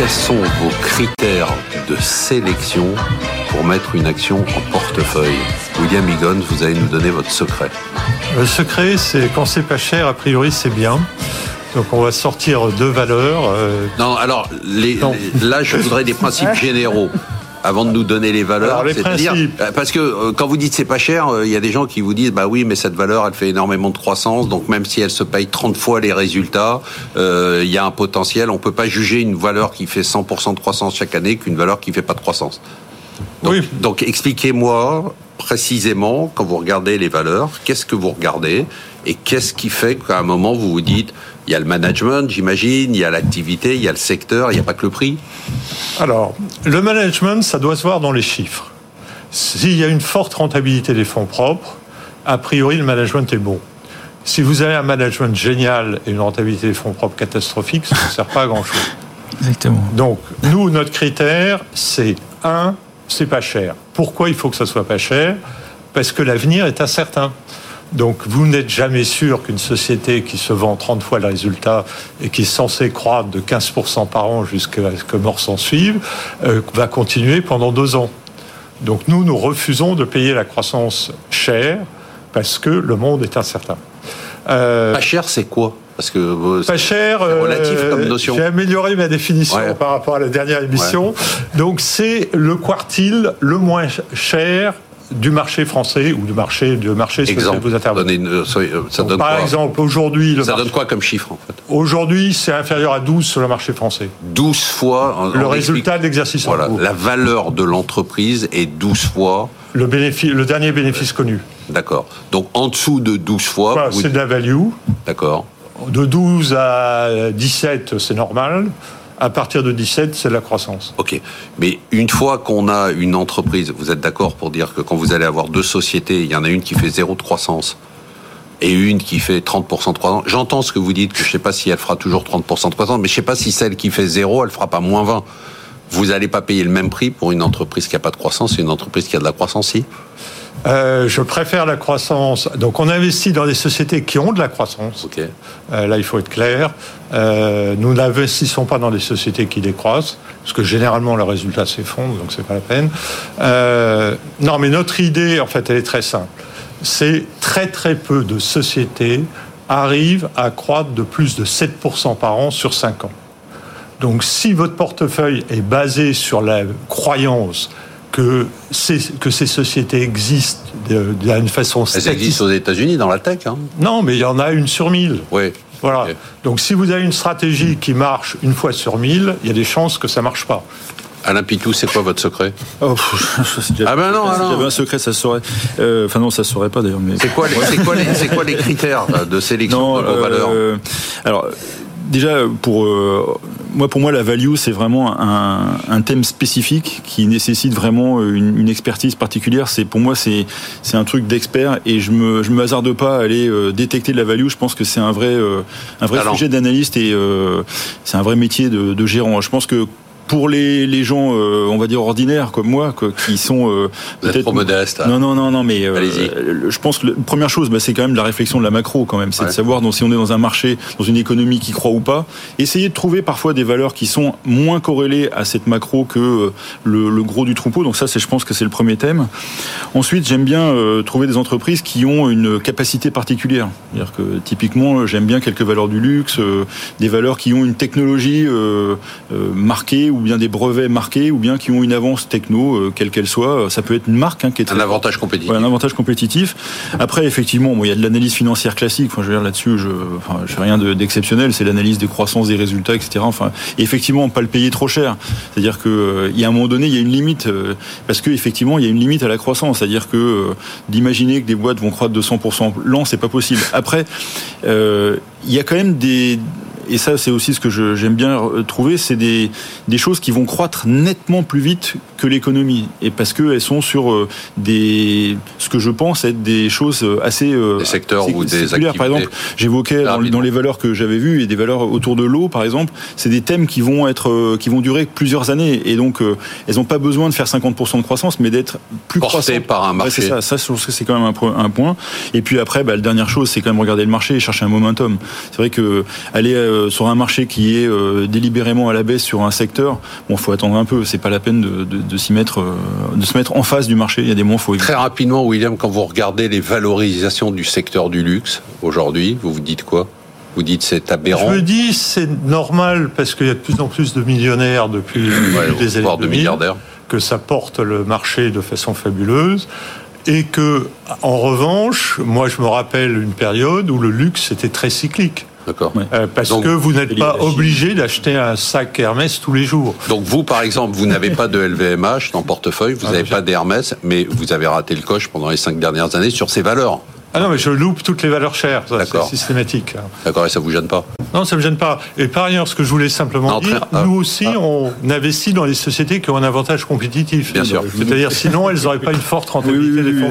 quels sont vos critères de sélection pour mettre une action en portefeuille William Higgins, vous allez nous donner votre secret. Le secret, c'est quand c'est pas cher, a priori, c'est bien. Donc on va sortir deux valeurs. Euh, non, alors là, je voudrais des principes généraux avant de nous donner les valeurs. C'est-à-dire, euh, parce que euh, quand vous dites c'est pas cher, il y a des gens qui vous disent bah oui, mais cette valeur elle fait énormément de croissance, donc même si elle se paye 30 fois les résultats, il y a un potentiel. On peut pas juger une valeur qui fait 100% de croissance chaque année qu'une valeur qui fait pas de croissance. Donc, oui. donc expliquez-moi précisément quand vous regardez les valeurs, qu'est-ce que vous regardez et qu'est-ce qui fait qu'à un moment vous vous dites il y a le management, j'imagine, il y a l'activité, il y a le secteur, il n'y a pas que le prix Alors, le management, ça doit se voir dans les chiffres. S'il y a une forte rentabilité des fonds propres, a priori, le management est bon. Si vous avez un management génial et une rentabilité des fonds propres catastrophique, ça ne sert pas à grand-chose. Exactement. Donc, nous, notre critère, c'est un, c'est pas cher. Pourquoi il faut que ça soit pas cher? Parce que l'avenir est incertain. Donc vous n'êtes jamais sûr qu'une société qui se vend 30 fois le résultat et qui est censée croître de 15% par an jusqu'à ce que mort s'en suive, euh, va continuer pendant deux ans. Donc nous, nous refusons de payer la croissance chère parce que le monde est incertain. Euh, pas cher, c'est quoi? Parce que pas cher. Relatif comme euh, notion. J'ai amélioré ma définition par rapport à la dernière émission. Donc c'est le quartile le moins cher du marché français ou du marché du marché sur lequel vous intervenez. Euh, ça donne par exemple, aujourd'hui, ça donne quoi comme chiffre en fait Aujourd'hui, c'est inférieur à 12 sur le marché français. 12 fois le résultat de l'exercice. Voilà, la valeur de l'entreprise est 12 fois le bénéfice, le dernier bénéfice connu. D'accord. Donc en dessous de 12 fois, c'est de la value. D'accord. De 12 à 17, c'est normal. À partir de 17, c'est la croissance. Ok. Mais une fois qu'on a une entreprise, vous êtes d'accord pour dire que quand vous allez avoir deux sociétés, il y en a une qui fait zéro de croissance et une qui fait 30% de croissance? J'entends ce que vous dites, que je ne sais pas si elle fera toujours 30% de croissance, mais je ne sais pas si celle qui fait zéro, elle fera pas moins 20. Vous n'allez pas payer le même prix pour une entreprise qui n'a pas de croissance et une entreprise qui a de la croissance, si? Euh, je préfère la croissance. Donc, on investit dans des sociétés qui ont de la croissance. Euh, là, il faut être clair. Euh, nous n'investissons pas dans des sociétés qui décroissent, parce que généralement, le résultat s'effondre, donc c'est pas la peine. non, mais notre idée, en fait, elle est très simple. C'est très très peu de sociétés arrivent à croître de plus de 7% par an sur 5 ans. Donc, si votre portefeuille est basé sur la croyance que ces, que ces sociétés existent d'une façon Elles existent aux États-Unis dans la tech. Hein. Non, mais il y en a une sur mille. Oui. Voilà. Donc si vous avez une stratégie qui marche une fois sur mille, il y a des chances que ça marche pas. Alain Pitou, c'est quoi votre secret oh, Ah ben non, si j'avais un secret, ça saurait. Euh, enfin non, ça saurait pas d'ailleurs. Mais... C'est quoi, quoi, quoi, les critères de sélection de vos euh, valeurs Alors déjà, pour euh, moi, pour moi, la value, c'est vraiment un, thème spécifique qui nécessite vraiment une, expertise particulière. C'est pour moi, c'est c'est un truc d'expert et je me je me hasarde pas à aller euh, détecter de la value. Je pense que c'est un vrai euh, un vrai sujet d'analyste et c'est un vrai métier de, de gérant. Je pense que pour les, les gens, euh, on va dire ordinaires comme moi, quoi, qui sont euh, peut-être trop modestes. Hein. Non, non, non, non, mais euh, je pense que la première chose, bah, c'est quand même la réflexion de la macro, quand même, c'est de savoir donc, si on est dans un marché, dans une économie qui croit ou pas. Essayer de trouver parfois des valeurs qui sont moins corrélées à cette macro que euh, le, le gros du troupeau. Donc ça, c'est, je pense que c'est le premier thème. Ensuite, j'aime bien euh, trouver des entreprises qui ont une capacité particulière. C'est-à-dire que typiquement, j'aime bien quelques valeurs du luxe, des valeurs qui ont une technologie marquée ou bien des brevets marqués, ou bien qui ont une avance techno, euh, quelle qu'elle soit. Ça peut être une marque hein, qui est très un avantage compétitif. un avantage compétitif. Après, effectivement, bon, il y a de l'analyse financière classique. Enfin, je veux dire là-dessus, je, enfin, je fais rien d'exceptionnel. C'est l'analyse des croissances, des résultats, etc. Enfin, et effectivement, pas le payer trop cher. C'est-à-dire que euh, il y a un moment donné, il y a une limite euh, parce que effectivement, il y a une limite à la croissance. C'est-à-dire que d'imaginer que des boîtes vont croître de 100% l'an, c'est pas possible. Après, il y a quand même des et ça c'est aussi ce que j'aime bien trouver, c'est des, des choses qui vont croître nettement plus vite que l'économie, et parce qu'elles sont sur euh, des, ce que je pense être des choses assez... Euh, des secteurs ou des activités. Par exemple, j'évoquais dans, dans, les valeurs que j'avais vues, et des valeurs autour de l'eau, par exemple, c'est des thèmes qui vont, être, euh, qui vont durer plusieurs années, et donc elles n'ont pas besoin de faire 50% de croissance, mais d'être plus Portées par un marché. c'est ça, ça je pense que c'est quand même un, point. Et puis après, bah, la dernière chose, c'est quand même regarder le marché et chercher un momentum. C'est vrai que aller sur un marché qui est délibérément à la baisse sur un secteur, bon, faut attendre un peu. C'est pas la peine de, s'y mettre, de se mettre en face du marché. Il y a des moments, faut. Très rapidement, William, quand vous regardez les valorisations du secteur du luxe aujourd'hui, vous vous dites quoi? Vous dites c'est aberrant? Je me dis c'est normal parce qu'il y a de plus en plus de millionnaires depuis des années de milliardaires. que ça porte le marché de façon fabuleuse et que en revanche, moi je me rappelle une période où le luxe était très cyclique. D'accord. Euh, parce que vous n'êtes pas obligé d'acheter un sac Hermès tous les jours. Donc vous, par exemple, vous n'avez pas de LVMH dans le portefeuille, vous n'avez ah, pas d'Hermès, mais vous avez raté le coche pendant les cinq dernières années sur ces valeurs. Ah non, mais je loupe toutes les valeurs chères, c'est systématique. D'accord, et ça vous gêne pas Non, ça me gêne pas. Et par ailleurs, ce que je voulais simplement dire, ah. nous aussi, ah. on investit dans les sociétés qui ont un avantage compétitif. Bien sûr. C'est-à-dire, sinon, elles n'auraient pas une forte rentabilité des fonds.